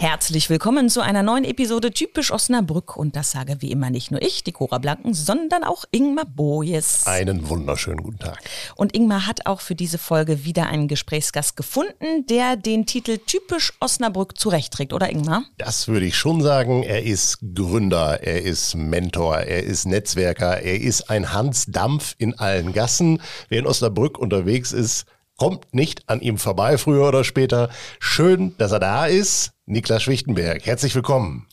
Herzlich willkommen zu einer neuen Episode Typisch Osnabrück. Und das sage wie immer nicht nur ich, die Cora Blanken, sondern auch Ingmar Bojes. Einen wunderschönen guten Tag. Und Ingmar hat auch für diese Folge wieder einen Gesprächsgast gefunden, der den Titel Typisch Osnabrück zurechtträgt, oder Ingmar? Das würde ich schon sagen. Er ist Gründer, er ist Mentor, er ist Netzwerker, er ist ein Hans Dampf in allen Gassen. Wer in Osnabrück unterwegs ist, kommt nicht an ihm vorbei, früher oder später. Schön, dass er da ist. Niklas Schwichtenberg, herzlich willkommen.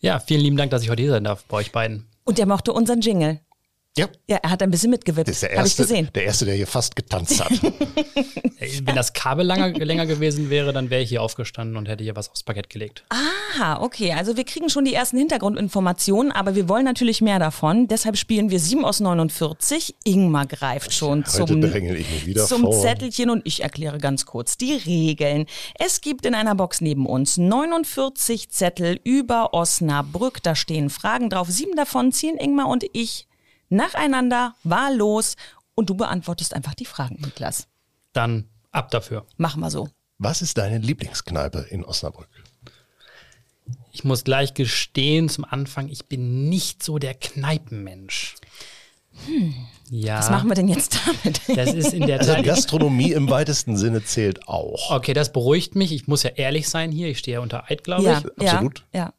Ja, vielen lieben Dank, dass ich heute hier sein darf bei euch beiden. Und er mochte unseren Jingle. Ja. Ja, er hat ein bisschen mitgewippt. Das ist der Habe ich erste, gesehen. der erste, der hier fast getanzt hat. Wenn das Kabel langer, länger gewesen wäre, dann wäre ich hier aufgestanden und hätte hier was aufs Parkett gelegt. Aha, okay. Also wir kriegen schon die ersten Hintergrundinformationen, aber wir wollen natürlich mehr davon. Deshalb spielen wir 7 aus 49. Ingmar greift schon Heute zum, drängel ich mich wieder zum vor. Zettelchen und ich erkläre ganz kurz die Regeln. Es gibt in einer Box neben uns 49 Zettel über Osnabrück. Da stehen Fragen drauf. Sieben davon ziehen Ingmar und ich nacheinander wahllos und du beantwortest einfach die Fragen, Niklas. Dann ab dafür. Machen wir so. Was ist deine Lieblingskneipe in Osnabrück? Ich muss gleich gestehen zum Anfang, ich bin nicht so der Kneipenmensch. Ja, Was machen wir denn jetzt damit? das ist in der Also. Gastronomie im weitesten Sinne zählt auch. Okay, das beruhigt mich. Ich muss ja ehrlich sein hier. Ich stehe ja unter Eid, glaube ja, ich. absolut. Ja, ja.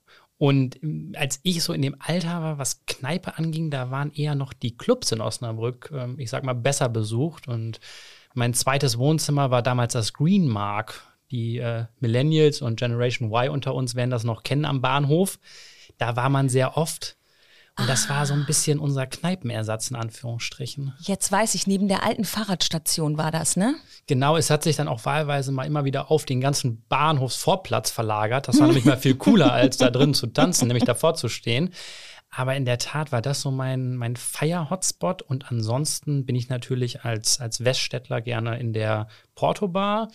Und ähm, als ich so in dem Alter war, was Kneipe anging, da waren eher noch die Clubs in Osnabrück, ähm, ich sag mal, besser besucht. Und mein zweites Wohnzimmer war damals das Green Mark. Die äh, Millennials und Generation Y unter uns werden das noch kennen am Bahnhof. Da war man sehr oft. Und das war so ein bisschen unser Kneipenersatz in Anführungsstrichen. Jetzt weiß ich, neben der alten Fahrradstation war das, ne? Genau, es hat sich dann auch wahlweise mal immer wieder auf den ganzen Bahnhofsvorplatz verlagert. Das war nämlich mal viel cooler, als da drin zu tanzen, nämlich davor zu stehen. Aber in der Tat war das so mein, mein Feier-Hotspot. Und ansonsten bin ich natürlich als, als Weststädtler gerne in der Porto-Bar.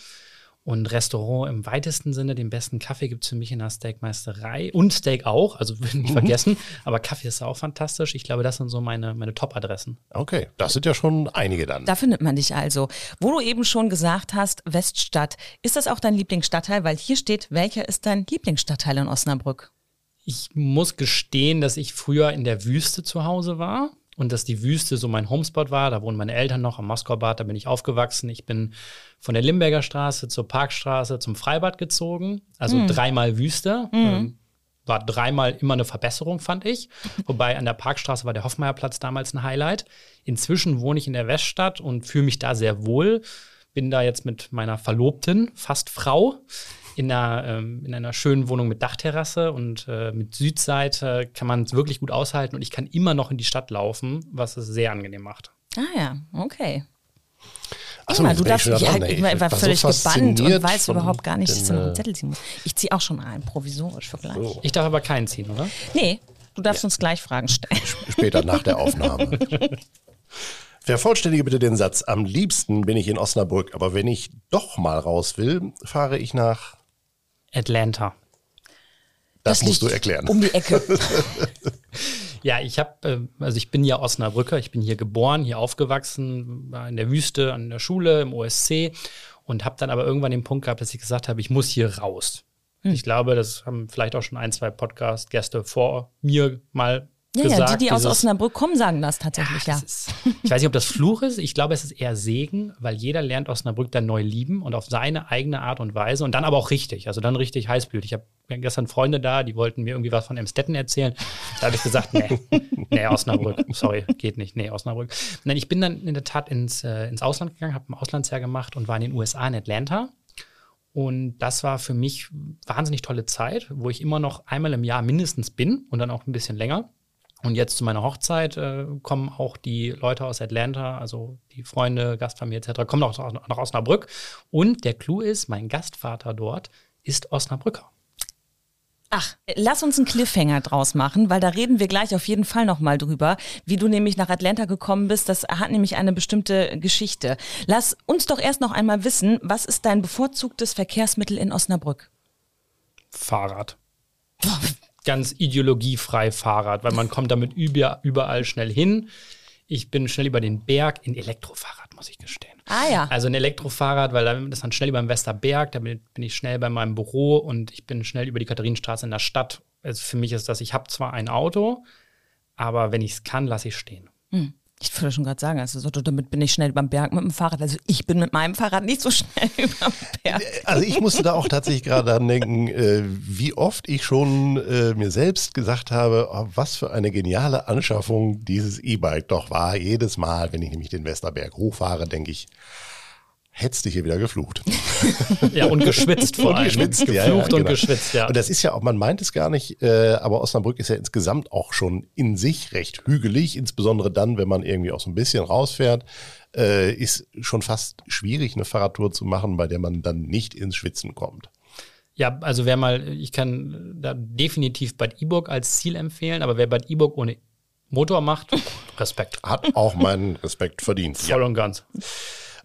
Und Restaurant im weitesten Sinne, den besten Kaffee gibt es für mich in der Steakmeisterei. Und Steak auch, also nicht vergessen. Aber Kaffee ist auch fantastisch. Ich glaube, das sind so meine, meine Top-Adressen. Okay, das sind ja schon einige dann. Da findet man dich also. Wo du eben schon gesagt hast, Weststadt. Ist das auch dein Lieblingsstadtteil? Weil hier steht, welcher ist dein Lieblingsstadtteil in Osnabrück? Ich muss gestehen, dass ich früher in der Wüste zu Hause war und dass die Wüste so mein Homespot war. Da wohnen meine Eltern noch am Moskau-Bad, da bin ich aufgewachsen. Ich bin von der Limberger Straße zur Parkstraße zum Freibad gezogen, also dreimal Wüste. Ähm, war dreimal immer eine Verbesserung, fand ich. Wobei an der Parkstraße war der Hoffmeierplatz damals ein Highlight. Inzwischen wohne ich in der Weststadt und fühle mich da sehr wohl. Bin da jetzt mit meiner Verlobten, fast Frau, in einer, ähm, in einer schönen Wohnung mit Dachterrasse und äh, mit Südseite kann man es wirklich gut aushalten und ich kann immer noch in die Stadt laufen, was es sehr angenehm macht. Ah ja, okay. Ach so, Ingmar, jetzt du ich darfst, wieder ja, ich war, Ich war war so völlig gebannt und weiß überhaupt gar nicht, dass ich den, noch einen äh, Zettel ziehen muss. Ich ziehe auch schon ein, provisorisch für gleich. So, Ich darf aber keinen ziehen, oder? Nee, du darfst uns gleich Fragen stellen. später nach der Aufnahme. Vervollständige bitte den Satz. Am liebsten bin ich in Osnabrück, aber wenn ich doch mal raus will, fahre ich nach. Atlanta. Das, musst liegt du erklären. Um die Ecke. Ja, ich habe, äh, also ich bin ja Osnabrücker, ich bin hier geboren, hier aufgewachsen, war in der Wüste, an der Schule, im OSC und habe dann aber irgendwann den Punkt gehabt, dass ich gesagt habe, ich muss hier raus. Hm. Ich glaube, das haben vielleicht auch schon ein, zwei Podcast-Gäste vor mir mal Ja, gesagt. ja, die, die aus Osnabrück kommen, sagen das tatsächlich, ja. das ist, ich weiß nicht, ob das Fluch ist. Ich glaube, es ist eher Segen, weil jeder lernt Osnabrück dann neu lieben und auf seine eigene Art und Weise und dann aber auch richtig. Also dann richtig heißblütig. Ich habe gestern Freunde da, die wollten mir irgendwie was von Emstetten erzählen. Da habe ich gesagt, nee, nee, Osnabrück. Sorry, geht nicht. Nee, Osnabrück. Nein, ich bin dann in der Tat ins, äh, ins Ausland gegangen, habe ein Auslandsjahr gemacht und war in den USA in Atlanta. Und das war für mich wahnsinnig tolle Zeit, wo ich immer noch einmal im Jahr mindestens bin und dann auch ein bisschen länger. Und jetzt zu meiner Hochzeit äh, kommen auch die Leute aus Atlanta, also die Freunde, Gastfamilie etc., kommen auch nach Osnabrück. Und der Clou ist, mein Gastvater dort ist Osnabrücker. Ach, lass uns einen Cliffhanger draus machen, weil da reden wir gleich auf jeden Fall nochmal drüber, wie du nämlich nach Atlanta gekommen bist. Das hat nämlich eine bestimmte Geschichte. Lass uns doch erst noch einmal wissen, was ist dein bevorzugtes Verkehrsmittel in Osnabrück? Fahrrad. Ganz ideologiefrei Fahrrad, weil man kommt damit über, überall schnell hin. Ich bin schnell über den Berg in Elektrofahrrad, muss ich gestehen. Ah ja. Also ein Elektrofahrrad, weil ist dann schnell über den Westerberg, da bin, bin ich schnell bei meinem Büro und ich bin schnell über die Katharinenstraße in der Stadt. Also für mich ist das, ich habe zwar ein Auto, aber wenn ich es kann, lasse ich stehen. Hm. Ich würde schon gerade sagen, also so, damit bin ich schnell beim Berg mit dem Fahrrad. Also ich bin mit meinem Fahrrad nicht so schnell über den Berg. Also ich musste da auch tatsächlich gerade dran denken, äh, wie oft ich schon äh, mir selbst gesagt habe, oh, was für eine geniale Anschaffung dieses E-Bike doch war. Jedes Mal, wenn ich nämlich den Westerberg hochfahre, denke ich, hättest du hier wieder geflucht. Ja, und geschwitzt vor allem. geschwitzt, Geflucht ja, ja, und genau. geschwitzt, ja. Und das ist ja auch, man meint es gar nicht, äh, aber Osnabrück ist ja insgesamt auch schon in sich recht hügelig, insbesondere dann, wenn man irgendwie auch so ein bisschen rausfährt, äh, ist schon fast schwierig, eine Fahrradtour zu machen, bei der man dann nicht ins Schwitzen kommt. Ja, also wer mal, ich kann da definitiv Bad Iburg als Ziel empfehlen, aber wer Bad Iburg ohne Motor macht, Respekt. Hat auch meinen Respekt verdient. Voll und ganz.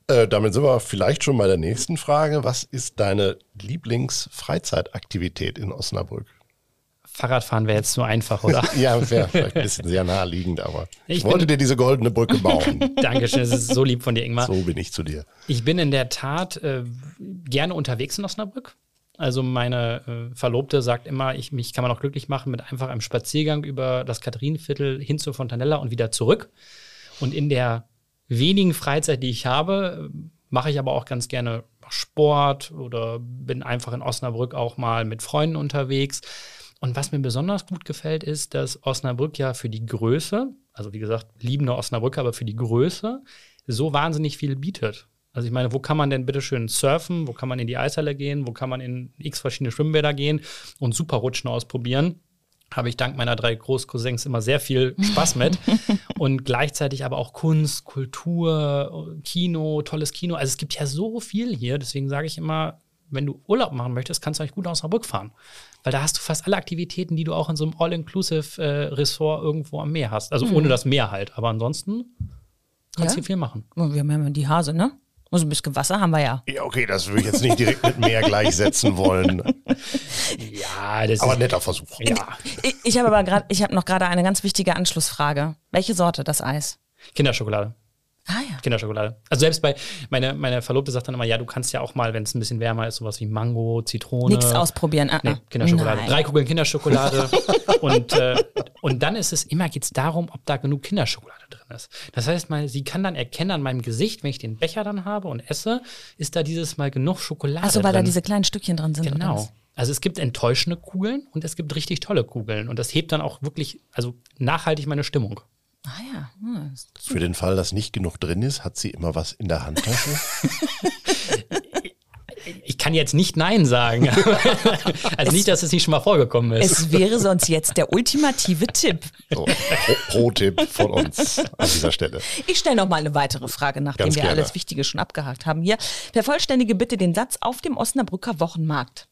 Äh, damit sind wir vielleicht schon bei der nächsten Frage. Was ist deine Lieblingsfreizeitaktivität in Osnabrück? Fahrradfahren wäre jetzt so einfach, oder? Ja, wäre vielleicht ein bisschen sehr naheliegend, aber ich, Ich wollte dir diese goldene Brücke bauen. Dankeschön, das ist so lieb von dir, Ingmar. So bin ich zu dir. Ich bin in der Tat äh, gerne unterwegs in Osnabrück. Also meine äh, Verlobte sagt immer, ich, mich kann man auch glücklich machen mit einfach einem Spaziergang über das Katharinenviertel hin zur Fontanella und wieder zurück. Und in der wenigen Freizeit, die ich habe, mache ich aber auch ganz gerne Sport oder bin einfach in Osnabrück auch mal mit Freunden unterwegs. Und was mir besonders gut gefällt, ist, dass Osnabrück ja für die Größe, also wie gesagt, liebende Osnabrück, aber für die Größe so wahnsinnig viel bietet. Also ich meine, wo kann man denn bitte schön surfen? Wo kann man in die Eishalle gehen? Wo kann man in x verschiedene Schwimmbäder gehen und Superrutschen ausprobieren? Habe ich dank meiner drei Großcousins immer sehr viel Spaß mit. und gleichzeitig aber auch Kunst, Kultur, Kino, tolles Kino. Also es gibt ja so viel hier. Deswegen sage ich immer, wenn du Urlaub machen möchtest, kannst du eigentlich gut aus Osnabrück fahren. Weil da hast du fast alle Aktivitäten, die du auch in so einem All-Inclusive-Ressort irgendwo am Meer hast. Also ohne das Meer halt. Aber ansonsten kannst du Ja? hier viel machen. Oh, Wir haben ja die Hase, ne? Also ein bisschen Wasser haben wir ja. Ja, okay, das würde ich jetzt nicht direkt mit Meer gleichsetzen wollen. Ja, das Aber ist. netter Versuch. Ja, Ich, ich habe aber gerade, ich habe noch gerade eine ganz wichtige Anschlussfrage. Welche Sorte das Eis? Kinderschokolade. Ah ja. Kinderschokolade. Also selbst bei, meine, meine Verlobte sagt dann immer, ja, du kannst ja auch mal, wenn es ein bisschen wärmer ist, sowas wie Mango, Zitrone. Nichts ausprobieren. Ah, Nee. Kinderschokolade. Nein. Drei Kugeln Kinderschokolade. und, äh, und dann ist es, immer geht es darum, ob da genug Kinderschokolade drin ist. Das heißt mal, sie kann dann erkennen an meinem Gesicht, wenn ich den Becher dann habe und esse, ist da dieses Mal genug Schokolade Achso, weil drin. da diese kleinen Stückchen drin sind. Genau. Also es gibt enttäuschende Kugeln und es gibt richtig tolle Kugeln. Und das hebt dann auch wirklich, also nachhaltig meine Stimmung. Ah ja. Hm, Für den Fall, dass nicht genug drin ist, hat sie immer was in der Handtasche. Ich kann jetzt nicht Nein sagen. also nicht, dass es nicht schon mal vorgekommen ist. Es wäre sonst jetzt der ultimative Tipp. So, Pro- Pro-Tipp von uns an dieser Stelle. Ich stelle noch mal eine weitere Frage, nachdem Ganz wir gerne. alles Wichtige schon abgehakt haben hier. Vervollständige bitte den Satz auf dem Osnabrücker Wochenmarkt.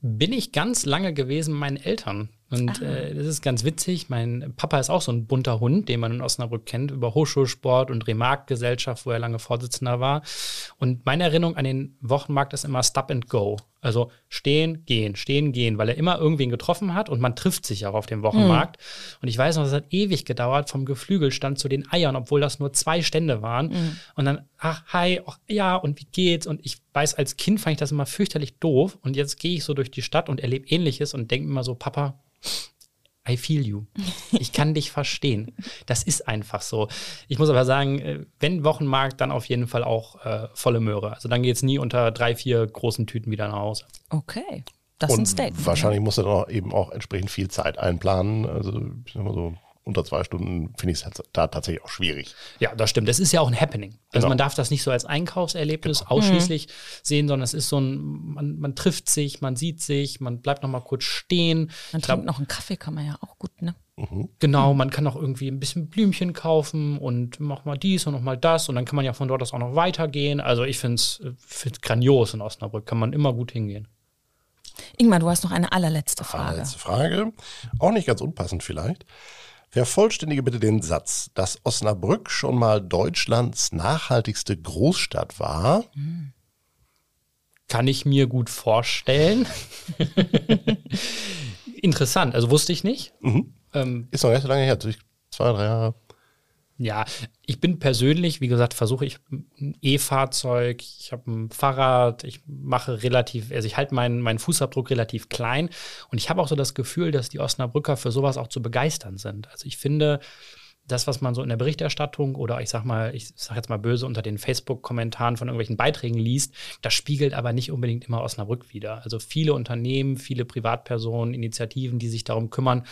bin ich ganz lange gewesen meinen Eltern. Und äh, das ist ganz witzig. Mein Papa ist auch so ein bunter Hund, den man in Osnabrück kennt, über Hochschulsport und Remark-Gesellschaft, wo er lange Vorsitzender war. Und meine Erinnerung an den Wochenmarkt ist immer Stop and Go. Also stehen, gehen, stehen, gehen, weil er immer irgendwen getroffen hat und man trifft sich auch auf dem Wochenmarkt. Und ich weiß noch, es hat ewig gedauert vom Geflügelstand zu den Eiern, obwohl das nur zwei Stände waren. Und dann, ach, hi, ach, ja, und wie geht's? Und ich weiß, als Kind fand ich das immer fürchterlich doof. Und jetzt gehe ich so durch die Stadt und erlebe Ähnliches und denke mir immer so, Papa, I feel you. Ich kann dich verstehen. Das ist einfach so. Ich muss aber sagen, äh, wenn Wochenmarkt, dann auf jeden Fall auch äh, volle Möhre. Also dann geht es nie unter drei, vier großen Tüten wieder nach Hause. Okay. Das ist ein Statement. wahrscheinlich muss er dann auch eben auch entsprechend viel Zeit einplanen. Also ich sag mal so unter zwei Stunden finde ich es halt da tatsächlich auch schwierig. Ja, das stimmt. Das ist ja auch ein Happening. Also Genau. man darf das nicht so als Einkaufserlebnis ausschließlich sehen, sondern es ist so ein, man, man trifft sich, man sieht sich, man bleibt noch mal kurz stehen. Man Ich glaub, trinkt noch einen Kaffee, kann man ja auch gut, ne? Genau, man kann auch irgendwie ein bisschen Blümchen kaufen und mach mal dies und noch mal das und dann kann man ja von dort aus auch noch weitergehen. Also ich finde es grandios in Osnabrück, kann man immer gut hingehen. Ingmar, du hast noch eine allerletzte Frage. Letzte Frage, auch nicht ganz unpassend vielleicht. Vervollständige bitte den Satz, dass Osnabrück schon mal Deutschlands nachhaltigste Großstadt war. Kann ich mir gut vorstellen. Interessant, also wusste ich nicht. Ähm, Ist noch nicht so lange her, zwei, drei Jahre. Ja, ich bin persönlich, wie gesagt, versuche ich ein E-Fahrzeug, ich habe ein Fahrrad, ich mache relativ, also ich halte meinen, meinen Fußabdruck relativ klein und ich habe auch so das Gefühl, dass die Osnabrücker für sowas auch zu begeistern sind. Also ich finde, das, was man so in der Berichterstattung oder ich sag mal, ich sag jetzt mal böse unter den Facebook-Kommentaren von irgendwelchen Beiträgen liest, das spiegelt aber nicht unbedingt immer Osnabrück wieder. Also viele Unternehmen, viele Privatpersonen, Initiativen, die sich darum kümmern,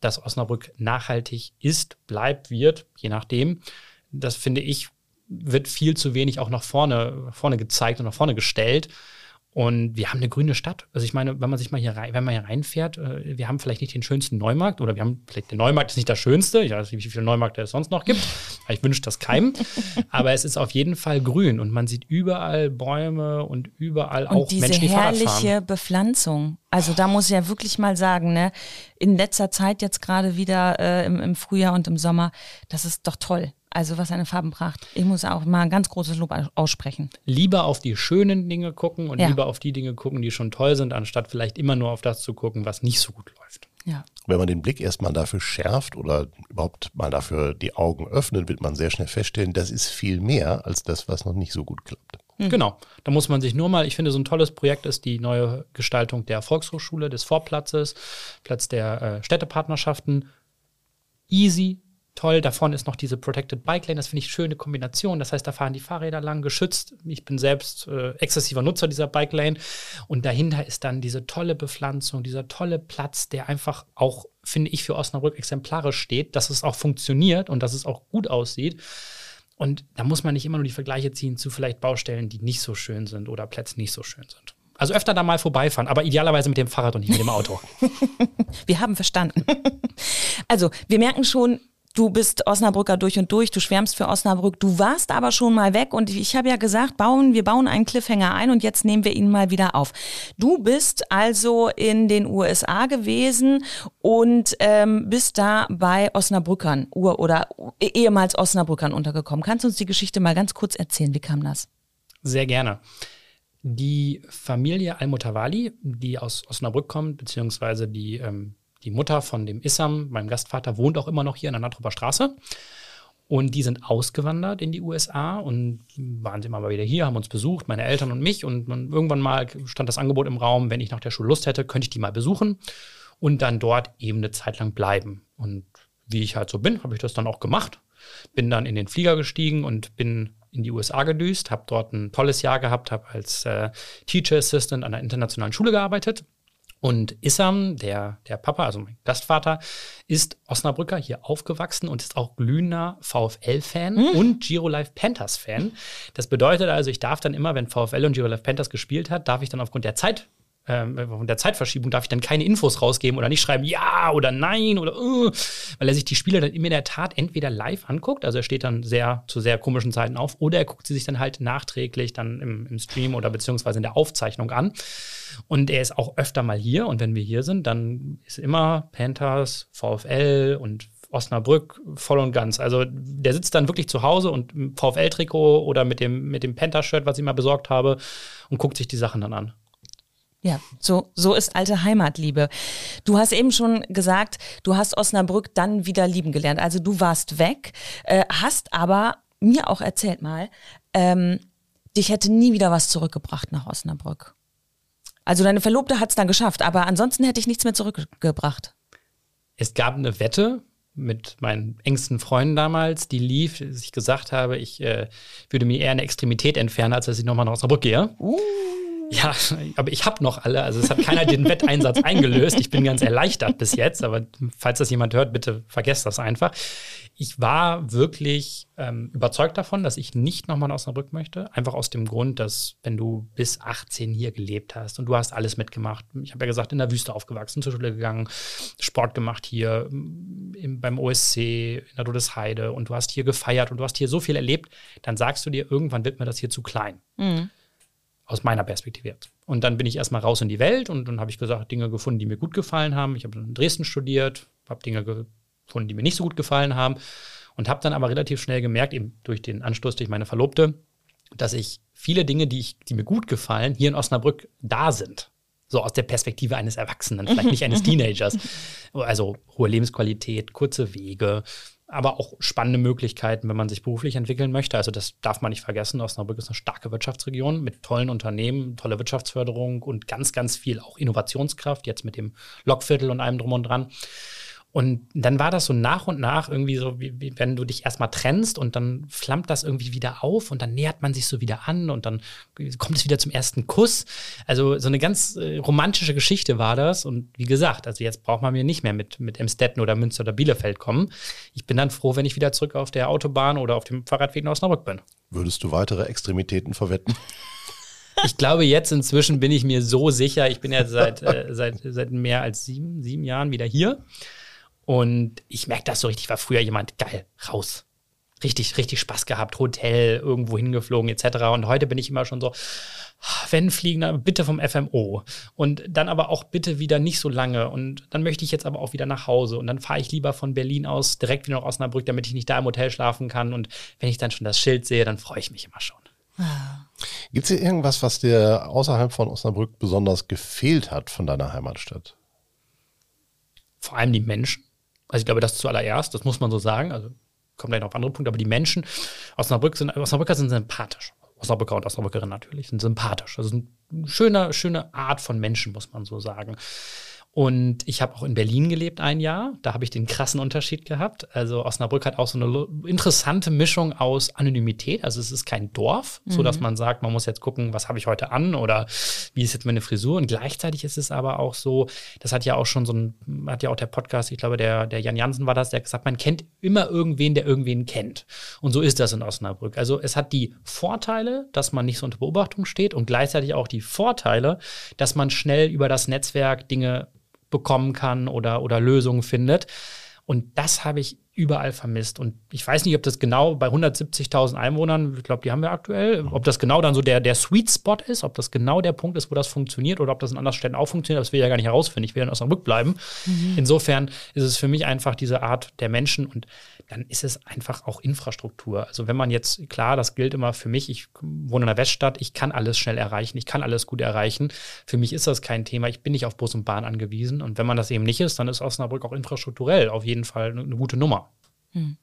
dass Osnabrück nachhaltig ist, bleibt, wird, je nachdem. Das finde ich, wird viel zu wenig auch nach vorne, vorne gezeigt und nach vorne gestellt. Und wir haben eine grüne Stadt. Also ich meine, wenn man sich mal hier rein, wenn man hier reinfährt, äh, wir haben vielleicht nicht den schönsten Neumarkt oder wir haben vielleicht der Neumarkt ist nicht das Schönste. Ich weiß nicht, wie viele Neumärkte es sonst noch gibt. Ich wünsche das keinem. Aber es ist auf jeden Fall grün und man sieht überall Bäume und überall und auch diese Menschen, die Fahrrad fahren. herrliche Bepflanzung. Also da muss ich ja wirklich mal sagen, ne, in letzter Zeit jetzt gerade wieder äh, im, im Frühjahr und im Sommer, das ist doch toll. Also was eine Farbenpracht. Ich muss auch mal ein ganz großes Lob aussprechen. Lieber auf die schönen Dinge gucken und Ja. lieber auf die Dinge gucken, die schon toll sind, anstatt vielleicht immer nur auf das zu gucken, was nicht so gut läuft. Ja. Wenn man den Blick erstmal dafür schärft oder überhaupt mal dafür die Augen öffnet, wird man sehr schnell feststellen, das ist viel mehr als das, was noch nicht so gut klappt. Genau. Da muss man sich nur mal, ich finde, so ein tolles Projekt ist die neue Gestaltung der Volkshochschule, des Vorplatzes, Platz der äh, Städtepartnerschaften. Easy, toll. Da vorne ist noch diese Protected Bike Lane. Das finde ich eine schöne Kombination. Das heißt, da fahren die Fahrräder lang, geschützt. Ich bin selbst äh, exzessiver Nutzer dieser Bike Lane. Und dahinter ist dann diese tolle Bepflanzung, dieser tolle Platz, der einfach auch, finde ich, für Osnabrück exemplarisch steht, dass es auch funktioniert und dass es auch gut aussieht. Und da muss man nicht immer nur die Vergleiche ziehen zu vielleicht Baustellen, die nicht so schön sind oder Plätze nicht so schön sind. Also öfter da mal vorbeifahren, aber idealerweise mit dem Fahrrad und nicht mit dem Auto. Wir haben verstanden. also, wir merken schon, du bist Osnabrücker durch und durch, du schwärmst für Osnabrück, du warst aber schon mal weg und ich habe ja gesagt, bauen, wir bauen einen Cliffhanger ein und jetzt nehmen wir ihn mal wieder auf. Du bist also in den USA gewesen und ähm, bist da bei Osnabrückern Ur- oder ehemals Osnabrückern untergekommen. Kannst du uns die Geschichte mal ganz kurz erzählen? Wie kam das? Sehr gerne. Die Familie Al-Mutawali, die aus Osnabrück kommt, beziehungsweise die, ähm, die Mutter von dem Issam, meinem Gastvater, wohnt auch immer noch hier in der Nattroper Straße. Und die sind ausgewandert in die USA und waren immer wieder hier, haben uns besucht, meine Eltern und mich. Und irgendwann mal stand das Angebot im Raum, wenn ich nach der Schule Lust hätte, könnte ich die mal besuchen und dann dort eben eine Zeit lang bleiben. Und wie ich halt so bin, habe ich das dann auch gemacht. Bin dann in den Flieger gestiegen und bin in die USA gedüst, habe dort ein tolles Jahr gehabt, habe als äh, Teacher Assistant an einer internationalen Schule gearbeitet. Und Issam, der, der Papa, also mein Gastvater, ist Osnabrücker hier aufgewachsen und ist auch glühender VfL-Fan und Giro Life Panthers-Fan. Das bedeutet also, ich darf dann immer, wenn VfL und Giro Life Panthers gespielt hat, darf ich dann aufgrund der Zeit ähm, aufgrund der Zeitverschiebung darf ich dann keine Infos rausgeben oder nicht schreiben ja oder nein oder uh, weil er sich die Spiele dann in der Tat entweder live anguckt, also er steht dann sehr zu sehr komischen Zeiten auf, oder er guckt sie sich dann halt nachträglich dann im, im Stream oder beziehungsweise in der Aufzeichnung an. Und er ist auch öfter mal hier und wenn wir hier sind, dann ist immer Panthers, VfL und Osnabrück voll und ganz. Also der sitzt dann wirklich zu Hause und VfL-Trikot oder mit dem, mit dem Panther-Shirt, was ich mal besorgt habe, und guckt sich die Sachen dann an. Ja, so, so ist alte Heimatliebe. Du hast eben schon gesagt, du hast Osnabrück dann wieder lieben gelernt. Also du warst weg, äh, hast aber mir auch erzählt mal, ähm, dich hätte nie wieder was zurückgebracht nach Osnabrück. Also deine Verlobte hat es dann geschafft, aber ansonsten hätte ich nichts mehr zurückgebracht. Es gab eine Wette mit meinen engsten Freunden damals, die lief, dass ich gesagt habe, ich äh, würde mir eher eine Extremität entfernen, als dass ich nochmal nach Osnabrück gehe. Ja, aber ich habe noch alle. Also es hat keiner den Wetteinsatz eingelöst. Ich bin ganz erleichtert bis jetzt. Aber falls das jemand hört, bitte vergesst das einfach. Ich war wirklich ähm, überzeugt davon, dass ich nicht nochmal nach Osnabrück möchte. Einfach aus dem Grund, dass wenn du bis 18 hier gelebt hast und du hast alles mitgemacht. Ich habe ja gesagt, in der Wüste aufgewachsen, zur Schule gegangen, Sport gemacht hier im, beim OSC, in der Todesheide und du hast hier gefeiert und du hast hier so viel erlebt, dann sagst du dir, irgendwann wird mir das hier zu klein aus meiner Perspektive jetzt. Und dann bin ich erstmal raus in die Welt und dann habe ich gesagt, Dinge gefunden, die mir gut gefallen haben. Ich habe in Dresden studiert, habe Dinge gefunden, die mir nicht so gut gefallen haben und habe dann aber relativ schnell gemerkt, eben durch den Anstoß durch meine Verlobte, dass ich viele Dinge, die, ich, die mir gut gefallen, hier in Osnabrück da sind. So aus der Perspektive eines Erwachsenen, vielleicht nicht eines Teenagers. Also hohe Lebensqualität, kurze Wege, aber auch spannende Möglichkeiten, wenn man sich beruflich entwickeln möchte. Also das darf man nicht vergessen. Osnabrück ist eine starke Wirtschaftsregion mit tollen Unternehmen, tolle Wirtschaftsförderung und ganz, ganz viel auch Innovationskraft, jetzt mit dem Lokviertel und allem drum und dran. Und dann war das so nach und nach irgendwie so, wie, wie, wenn du dich erstmal trennst und dann flammt das irgendwie wieder auf und dann nähert man sich so wieder an und dann kommt es wieder zum ersten Kuss. Also so eine ganz äh, romantische Geschichte war das. Und wie gesagt, also jetzt braucht man mir nicht mehr mit, mit Emstetten oder Münster oder Bielefeld kommen. Ich bin dann froh, wenn ich wieder zurück auf der Autobahn oder auf dem Fahrradweg nach Osnabrück bin. Würdest du weitere Extremitäten verwetten? Ich glaube, jetzt inzwischen bin ich mir so sicher. Ich bin ja seit, äh, seit, seit mehr als sieben, sieben Jahren wieder hier. Und ich merke das so richtig, ich war früher jemand, geil, raus. Richtig, richtig Spaß gehabt, Hotel, irgendwo hingeflogen etc. Und heute bin ich immer schon so, wenn fliegen, dann bitte vom FMO. Und dann aber auch bitte wieder nicht so lange. Und dann möchte ich jetzt aber auch wieder nach Hause. Und dann fahre ich lieber von Berlin aus direkt wieder nach Osnabrück, damit ich nicht da im Hotel schlafen kann. Und wenn ich dann schon das Schild sehe, dann freue ich mich immer schon. Gibt es hier irgendwas, was dir außerhalb von Osnabrück besonders gefehlt hat von deiner Heimatstadt? Vor allem die Menschen. Also ich glaube, das zuallererst, das muss man so sagen. Also kommen gleich noch auf andere Punkte, aber die Menschen Osnabrück sind, Osnabrücker sind sympathisch. Osnabrücker und Osnabrückerinnen natürlich sind sympathisch. Also eine schöne, schöne Art von Menschen, muss man so sagen. Und ich habe auch in Berlin gelebt ein Jahr. Da habe ich den krassen Unterschied gehabt. Also Osnabrück hat auch so eine interessante Mischung aus Anonymität. Also es ist kein Dorf, mhm. so dass man sagt, man muss jetzt gucken, was habe ich heute an oder wie ist jetzt meine Frisur. Und gleichzeitig ist es aber auch so, das hat ja auch schon so ein, hat ja auch der Podcast, ich glaube, der, der Jan Jansen war das, der gesagt, man kennt immer irgendwen, der irgendwen kennt. Und so ist das in Osnabrück. Also es hat die Vorteile, dass man nicht so unter Beobachtung steht und gleichzeitig auch die Vorteile, dass man schnell über das Netzwerk Dinge bekommen kann oder, oder Lösungen findet. Und das habe ich überall vermisst. Und ich weiß nicht, ob das genau bei 170.000 Einwohnern, ich glaube, die haben wir aktuell, ob das genau dann so der, der Sweet Spot ist, ob das genau der Punkt ist, wo das funktioniert oder ob das in anderen Städten auch funktioniert, das will ich ja gar nicht herausfinden. Ich will ja aus dem Rück bleiben. Mhm. Insofern ist es für mich einfach diese Art der Menschen und dann ist es einfach auch Infrastruktur. Also wenn man jetzt, klar, das gilt immer für mich, ich wohne in der Weststadt, ich kann alles schnell erreichen, ich kann alles gut erreichen. Für mich ist das kein Thema, ich bin nicht auf Bus und Bahn angewiesen. Und wenn man das eben nicht ist, dann ist Osnabrück auch infrastrukturell auf jeden Fall eine gute Nummer. Hm.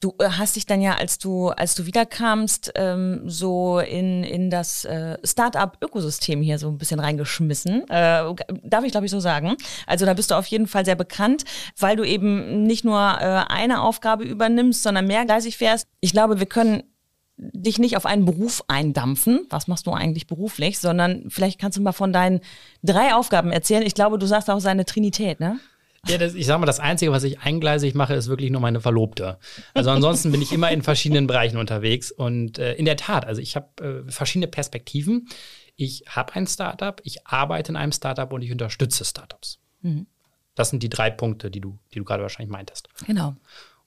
Du äh, hast dich dann ja, als du, als du wiederkamst, ähm, so in, in das äh, Start-up-Ökosystem hier so ein bisschen reingeschmissen. Äh, darf ich, glaube ich, so sagen. Also da bist du auf jeden Fall sehr bekannt, weil du eben nicht nur äh, eine Aufgabe übernimmst, sondern mehrgleisig fährst. Ich glaube, wir können dich nicht auf einen Beruf eindampfen. Was machst du eigentlich beruflich? Sondern vielleicht kannst du mal von deinen drei Aufgaben erzählen. Ich glaube, du sagst auch seine Trinität, ne? Ja, das, ich sag mal, das Einzige, was ich eingleisig mache, ist wirklich nur meine Verlobte. Also ansonsten bin ich immer in verschiedenen Bereichen unterwegs. Und äh, in der Tat, also ich habe äh, verschiedene Perspektiven. Ich habe ein Startup, ich arbeite in einem Startup und ich unterstütze Startups. Mhm. Das sind die drei Punkte, die du, die du gerade wahrscheinlich meintest. Genau.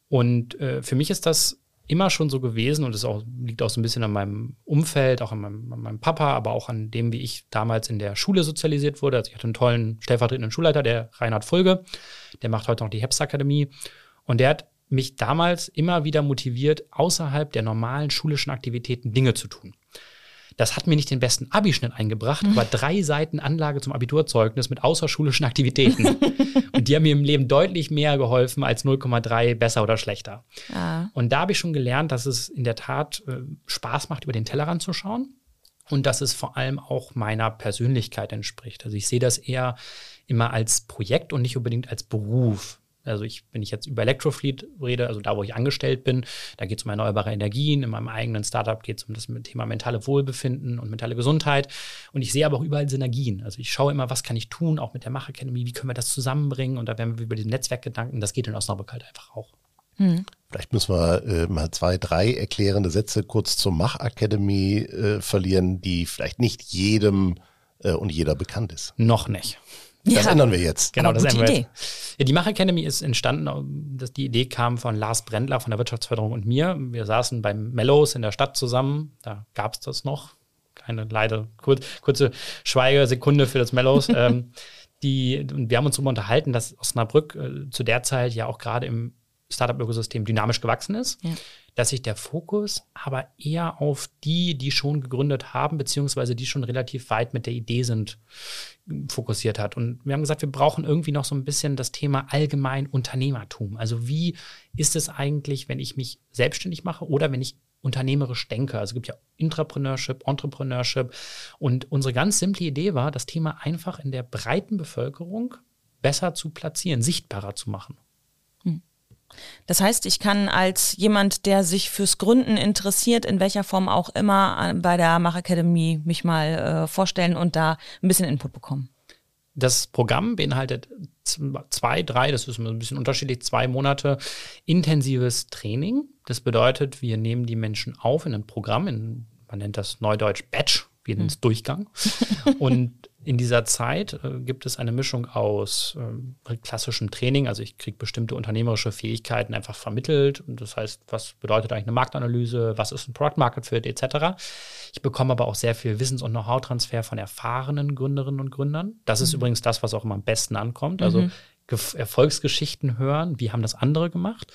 Und äh, für mich ist das immer schon so gewesen und es liegt auch so ein bisschen an meinem Umfeld, auch an meinem, an meinem, Papa, aber auch an dem, wie ich damals in der Schule sozialisiert wurde. Also ich hatte einen tollen stellvertretenden Schulleiter, der Reinhard Fulge, der macht heute noch die Heps Akademie und der hat mich damals immer wieder motiviert, außerhalb der normalen schulischen Aktivitäten Dinge zu tun. Das hat mir nicht den besten Abischnitt eingebracht, aber drei Seiten Anlage zum Abiturzeugnis mit außerschulischen Aktivitäten. und die haben mir im Leben deutlich mehr geholfen als 0,3 besser oder schlechter. Ah. Und da habe ich schon gelernt, dass es in der Tat äh, Spaß macht, über den Tellerrand zu schauen. Und dass es vor allem auch meiner Persönlichkeit entspricht. Also ich sehe das eher immer als Projekt und nicht unbedingt als Beruf. Also ich, wenn ich jetzt über Electrofleet rede, also da, wo ich angestellt bin, da geht es um erneuerbare Energien. In meinem eigenen Startup geht es um das Thema mentale Wohlbefinden und mentale Gesundheit. Und ich sehe aber auch überall Synergien. Also ich schaue immer, was kann ich tun, auch mit der Mach Academy, wie können wir das zusammenbringen? Und da werden wir über diesen Netzwerkgedanken, das geht in Osnabrück halt einfach auch. Mhm. Vielleicht müssen wir äh, mal zwei, drei erklärende Sätze kurz zur Mach Academy äh, verlieren, die vielleicht nicht jedem äh, und jeder bekannt ist. Noch nicht. Das ja. ändern wir jetzt. Genau, das ändern wir jetzt. Ja, die Mach Academy ist entstanden, dass die Idee kam von Lars Brendler von der Wirtschaftsförderung und mir. Wir saßen beim Mellows in der Stadt zusammen. Da gab es das noch. Keine leider kurz, kurze Schweigesekunde für das Mellows. ähm, die, und wir haben uns darüber unterhalten, dass Osnabrück äh, zu der Zeit ja auch gerade im Startup-Ökosystem dynamisch gewachsen ist, ja. Dass sich der Fokus aber eher auf die, die schon gegründet haben, beziehungsweise die schon relativ weit mit der Idee sind, fokussiert hat. Und wir haben gesagt, wir brauchen irgendwie noch so ein bisschen das Thema allgemein Unternehmertum. Also wie ist es eigentlich, wenn ich mich selbstständig mache oder wenn ich unternehmerisch denke. Also es gibt ja Intrapreneurship, Entrepreneurship. Und unsere ganz simple Idee war, das Thema einfach in der breiten Bevölkerung besser zu platzieren, sichtbarer zu machen. Das heißt, ich kann als jemand, der sich fürs Gründen interessiert, in welcher Form auch immer, bei der Mach Academy mich mal äh, vorstellen und da ein bisschen Input bekommen. Das Programm beinhaltet zwei, drei, das ist ein bisschen unterschiedlich, zwei Monate intensives Training. Das bedeutet, wir nehmen die Menschen auf in ein Programm, in, man nennt das Neudeutsch Batch, wir nennen es hm. Durchgang. Und in dieser Zeit äh, gibt es eine Mischung aus äh, klassischem Training, also ich kriege bestimmte unternehmerische Fähigkeiten einfach vermittelt. Und das heißt, was bedeutet eigentlich eine Marktanalyse, was ist ein Product Market Fit etc. Ich bekomme aber auch sehr viel Wissens- und Know-how-Transfer von erfahrenen Gründerinnen und Gründern. Das ist mhm. übrigens das, was auch immer am besten ankommt. Also mhm. Erfolgsgeschichten hören, wie haben das andere gemacht.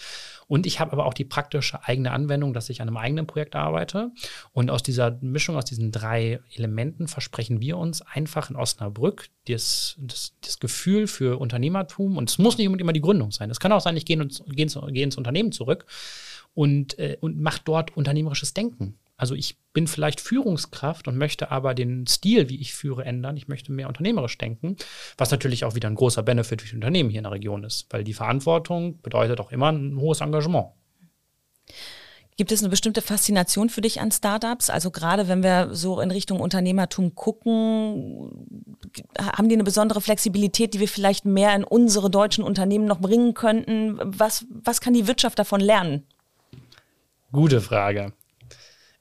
Und ich habe aber auch die praktische eigene Anwendung, dass ich an einem eigenen Projekt arbeite. Und aus dieser Mischung, aus diesen drei Elementen versprechen wir uns einfach in Osnabrück das, das, das Gefühl für Unternehmertum. Und es muss nicht immer die Gründung sein. Es kann auch sein, ich gehe ins, gehe ins, gehe ins Unternehmen zurück und, äh, und mache dort unternehmerisches Denken. Also ich bin vielleicht Führungskraft und möchte aber den Stil, wie ich führe, ändern. Ich möchte mehr unternehmerisch denken, was natürlich auch wieder ein großer Benefit für die Unternehmen hier in der Region ist, weil die Verantwortung bedeutet auch immer ein hohes Engagement. Gibt es eine bestimmte Faszination für dich an Startups? Also gerade wenn wir so in Richtung Unternehmertum gucken, haben die eine besondere Flexibilität, die wir vielleicht mehr in unsere deutschen Unternehmen noch bringen könnten? Was, was kann die Wirtschaft davon lernen? Gute Frage.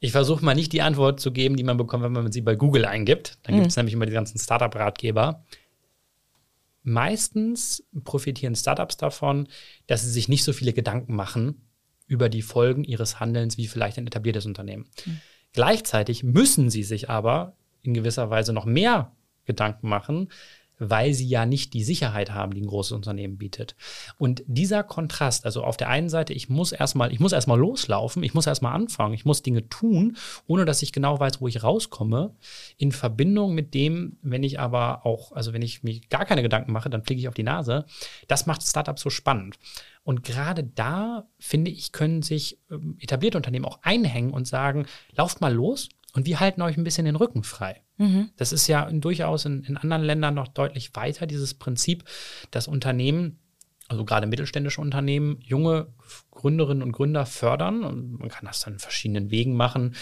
Ich versuche mal nicht die Antwort zu geben, die man bekommt, wenn man sie bei Google eingibt. Dann gibt es mhm. nämlich immer die ganzen Startup-Ratgeber. Meistens profitieren Startups davon, dass sie sich nicht so viele Gedanken machen über die Folgen ihres Handelns wie vielleicht ein etabliertes Unternehmen. Mhm. Gleichzeitig müssen sie sich aber in gewisser Weise noch mehr Gedanken machen, weil sie ja nicht die Sicherheit haben, die ein großes Unternehmen bietet. Und dieser Kontrast, also auf der einen Seite, ich muss erstmal, ich muss erstmal loslaufen, ich muss erstmal anfangen, ich muss Dinge tun, ohne dass ich genau weiß, wo ich rauskomme, in Verbindung mit dem, wenn ich aber auch, also wenn ich mir gar keine Gedanken mache, dann fliege ich auf die Nase. Das macht Startups so spannend. Und gerade da, finde ich, können sich ähm, etablierte Unternehmen auch einhängen und sagen, lauft mal los und wir halten euch ein bisschen den Rücken frei. Mhm. Das ist ja durchaus in, in anderen Ländern noch deutlich weiter, dieses Prinzip, dass Unternehmen also gerade mittelständische Unternehmen, junge Gründerinnen und Gründer fördern. Und man kann das dann in verschiedenen Wegen machen.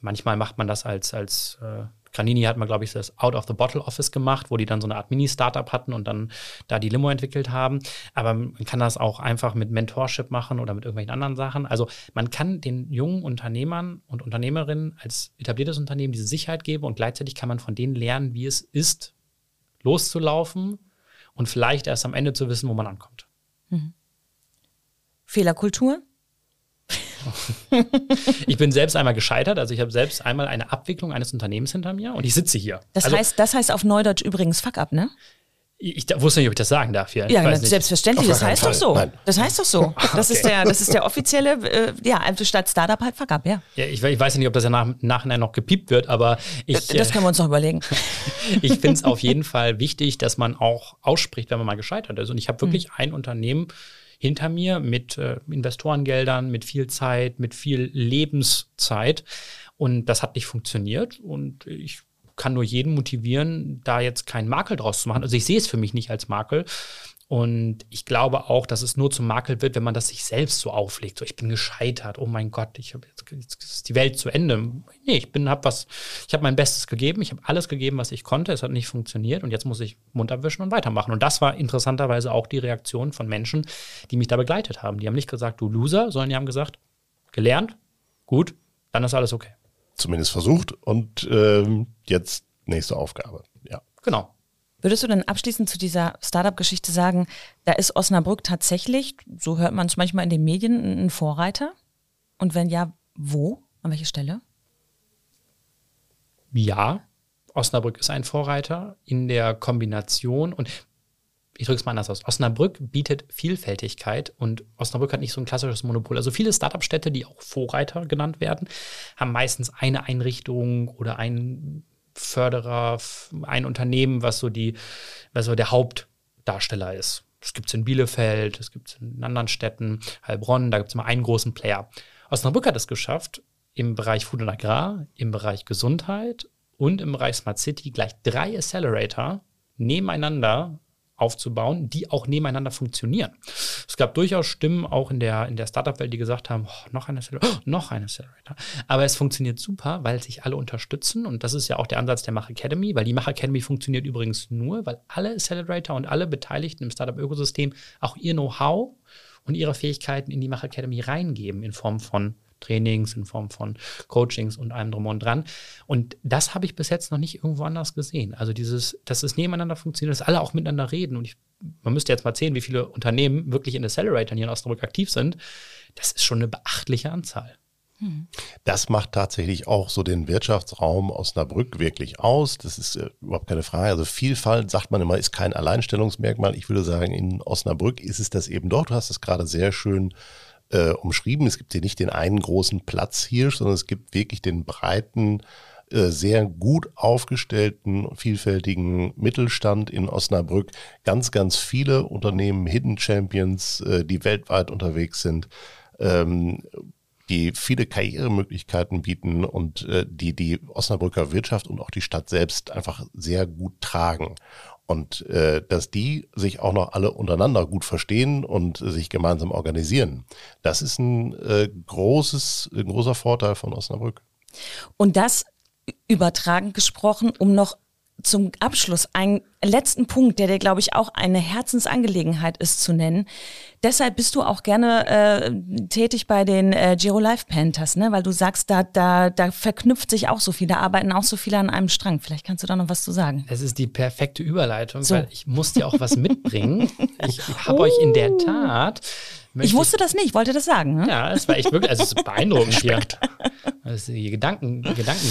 Manchmal macht man das als, als äh, Granini hat mal, glaube ich, das Out of the Bottle Office gemacht, wo die dann so eine Art Mini-Startup hatten und dann da die Limo entwickelt haben. Aber man kann das auch einfach mit Mentorship machen oder mit irgendwelchen anderen Sachen. Also man kann den jungen Unternehmern und Unternehmerinnen als etabliertes Unternehmen diese Sicherheit geben und gleichzeitig kann man von denen lernen, wie es ist, loszulaufen und vielleicht erst am Ende zu wissen, wo man ankommt. Mhm. Fehlerkultur? ich bin selbst einmal gescheitert, also ich habe selbst einmal eine Abwicklung eines Unternehmens hinter mir und ich sitze hier. Das, also, heißt, das heißt auf Neudeutsch übrigens Fuck up, ne? Ich wusste nicht, ob ich das sagen darf hier. Ja, selbstverständlich. Das heißt doch so. Das heißt doch so. Das, ist, der, das ist der offizielle, äh, ja, also statt Startup halt Fuck up, ja. ja ich, ich, weiß nicht, ob das ja nach, Nachhinein noch gepiept wird, aber ich. Das, das können wir uns noch überlegen. ich finde es auf jeden Fall wichtig, dass man auch ausspricht, wenn man mal gescheitert ist. Und ich habe wirklich mhm. ein Unternehmen hinter mir mit äh, Investorengeldern, mit viel Zeit, mit viel Lebenszeit. Und das hat nicht funktioniert. Und ich kann nur jeden motivieren, da jetzt keinen Makel draus zu machen. Also ich sehe es für mich nicht als Makel. Und ich glaube auch, dass es nur zum Makel wird, wenn man das sich selbst so auflegt. So, ich bin gescheitert. Oh mein Gott, ich habe jetzt, jetzt ist die Welt zu Ende. Nee, ich bin, habe was, ich habe mein Bestes gegeben. Ich habe alles gegeben, was ich konnte. Es hat nicht funktioniert und jetzt muss ich munter wischen und weitermachen. Und das war interessanterweise auch die Reaktion von Menschen, die mich da begleitet haben. Die haben nicht gesagt, du Loser, sondern die haben gesagt, gelernt, gut, dann ist alles okay. Zumindest versucht und ähm, jetzt nächste Aufgabe. Ja. Genau. Würdest du denn abschließend zu dieser Startup-Geschichte sagen, da ist Osnabrück tatsächlich, so hört man es manchmal in den Medien, ein Vorreiter? Und wenn ja, wo? An welcher Stelle? Ja, Osnabrück ist ein Vorreiter in der Kombination und ich drücke es mal anders aus. Osnabrück bietet Vielfältigkeit und Osnabrück hat nicht so ein klassisches Monopol. Also viele Startup-Städte, die auch Vorreiter genannt werden, haben meistens eine Einrichtung oder einen Förderer, ein Unternehmen, was so die, was so der Hauptdarsteller ist. Das gibt es in Bielefeld, das gibt es in anderen Städten, Heilbronn, da gibt es immer einen großen Player. Osnabrück hat es geschafft, im Bereich Food und Agrar, im Bereich Gesundheit und im Bereich Smart City gleich drei Accelerator nebeneinander aufzubauen, die auch nebeneinander funktionieren. Es gab durchaus Stimmen auch in der, in der Startup-Welt, die gesagt haben, oh, noch ein Accelerator, oh, noch ein Accelerator. Aber es funktioniert super, weil sich alle unterstützen und das ist ja auch der Ansatz der Mach Academy, weil die Mach Academy funktioniert übrigens nur, weil alle Accelerator und alle Beteiligten im Startup-Ökosystem auch ihr Know-how und ihre Fähigkeiten in die Mach Academy reingeben in Form von Trainings, in Form von Coachings und allem drum und dran. Und das habe ich bis jetzt noch nicht irgendwo anders gesehen. Also dieses, dass es nebeneinander funktioniert, dass alle auch miteinander reden. Und ich, man müsste jetzt mal sehen, wie viele Unternehmen wirklich in Accelerator hier in Osnabrück aktiv sind. Das ist schon eine beachtliche Anzahl. Hm. Das macht tatsächlich auch so den Wirtschaftsraum Osnabrück wirklich aus. Das ist äh, überhaupt keine Frage. Also Vielfalt, sagt man immer, ist kein Alleinstellungsmerkmal. Ich würde sagen, in Osnabrück ist es das eben doch. Du hast es gerade sehr schön äh, umschrieben. Es gibt hier nicht den einen großen Platz hier, sondern es gibt wirklich den breiten, äh, sehr gut aufgestellten, vielfältigen Mittelstand in Osnabrück. Ganz, ganz viele Unternehmen, Hidden Champions, äh, die weltweit unterwegs sind. Ähm, die viele Karrieremöglichkeiten bieten und äh, die die Osnabrücker Wirtschaft und auch die Stadt selbst einfach sehr gut tragen. Und äh, dass die sich auch noch alle untereinander gut verstehen und sich gemeinsam organisieren, das ist ein äh, großes, ein großer Vorteil von Osnabrück. Und das übertragen gesprochen, um noch zum Abschluss einen letzten Punkt, der dir, glaube ich, auch eine Herzensangelegenheit ist zu nennen. Deshalb bist du auch gerne äh, tätig bei den äh, Giro Life Panthers, ne? weil du sagst, da, da, da verknüpft sich auch so viel, da arbeiten auch so viele an einem Strang. Vielleicht kannst du da noch was zu sagen. Es ist die perfekte Überleitung, so. weil ich muss dir auch was mitbringen. ich habe oh. euch in der Tat ich wusste das nicht, wollte das sagen. Ne? Ja, es war echt wirklich, also es ist beeindruckend hier. Ist hier Gedanken,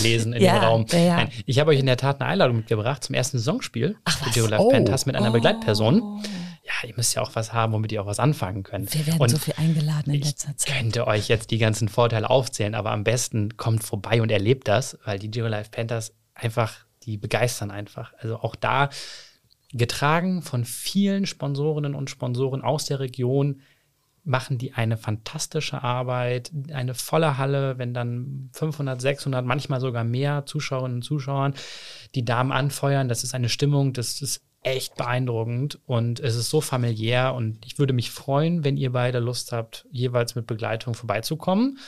lesen in ja, dem Raum. Ja, ja. Nein, ich habe euch in der Tat eine Einladung mitgebracht zum ersten Saisonspiel Ach, Geo Live oh. Panthers mit einer oh. Begleitperson. Ja, ihr müsst ja auch was haben, womit ihr auch was anfangen könnt. Wir werden und so viel eingeladen in letzter Zeit. Ich könnte euch jetzt die ganzen Vorteile aufzählen, aber am besten kommt vorbei und erlebt das, weil die Geo Life Panthers einfach, die begeistern einfach. Also auch da getragen von vielen Sponsorinnen und Sponsoren aus der Region, machen die eine fantastische Arbeit, eine volle Halle, wenn dann 500, 600, manchmal sogar mehr Zuschauerinnen und Zuschauern die Damen anfeuern. Das ist eine Stimmung, das ist echt beeindruckend und es ist so familiär und ich würde mich freuen, wenn ihr beide Lust habt, jeweils mit Begleitung vorbeizukommen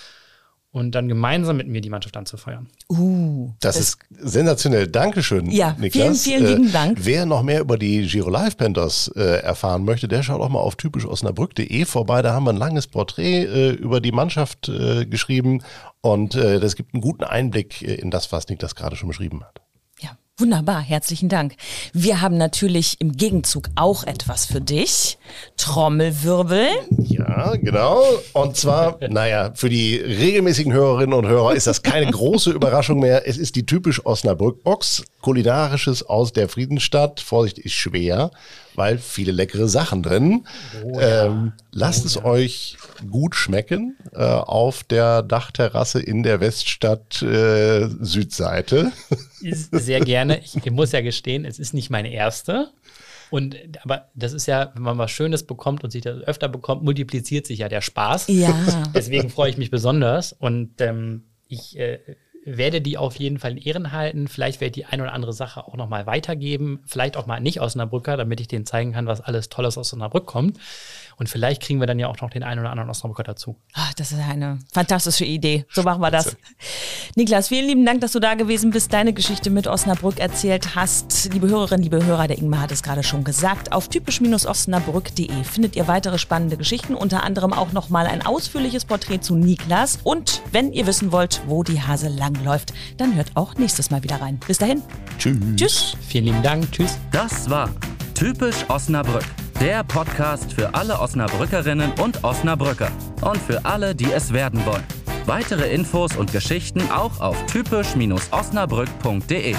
und dann gemeinsam mit mir die Mannschaft anzufeuern. Uh, das, das ist sensationell. Dankeschön, ja, Niklas. Vielen, vielen lieben äh, Dank. Wer noch mehr über die Giro Live Panthers äh, erfahren möchte, der schaut auch mal auf typischosnabrück.de vorbei. Da haben wir ein langes Porträt äh, über die Mannschaft äh, geschrieben und äh, das gibt einen guten Einblick in das, was Niklas gerade schon beschrieben hat. Wunderbar, herzlichen Dank. Wir haben natürlich im Gegenzug auch etwas für dich. Trommelwirbel. Ja, genau. Und zwar, naja, für die regelmäßigen Hörerinnen und Hörer ist das keine große Überraschung mehr. Es ist die typisch Osnabrück-Box. Kulinarisches aus der Friedensstadt. Vorsicht ist schwer weil viele leckere Sachen drin. Oh, ja. ähm, lasst oh, es ja. euch gut schmecken äh, auf der Dachterrasse in der Weststadt äh, Südseite. Sehr gerne. Ich, ich muss ja gestehen, es ist nicht meine erste. Und aber das ist ja, wenn man was Schönes bekommt und sich das öfter bekommt, multipliziert sich ja der Spaß. Ja. Deswegen freue ich mich besonders. Und ähm, ich äh, werde die auf jeden Fall in Ehren halten. Vielleicht werde ich die eine oder andere Sache auch nochmal weitergeben. Vielleicht auch mal nicht aus Osnabrücker, damit ich denen zeigen kann, was alles Tolles aus Osnabrück kommt. Und vielleicht kriegen wir dann ja auch noch den einen oder anderen Osnabrücker dazu. Ach, das ist eine fantastische Idee. So machen wir das. Niklas, vielen lieben Dank, dass du da gewesen bist, deine Geschichte mit Osnabrück erzählt hast. Liebe Hörerinnen, liebe Hörer, der Ingmar hat es gerade schon gesagt. Auf typisch-osnabrück.de findet ihr weitere spannende Geschichten, unter anderem auch nochmal ein ausführliches Porträt zu Niklas. Und wenn ihr wissen wollt, wo die Hase langläuft, dann hört auch nächstes Mal wieder rein. Bis dahin. Tschüss. Tschüss. Vielen lieben Dank. Tschüss. Das war Typisch Osnabrück der Podcast für alle Osnabrückerinnen und Osnabrücker und für alle, die es werden wollen. Weitere Infos und Geschichten auch auf typisch-osnabrück.de.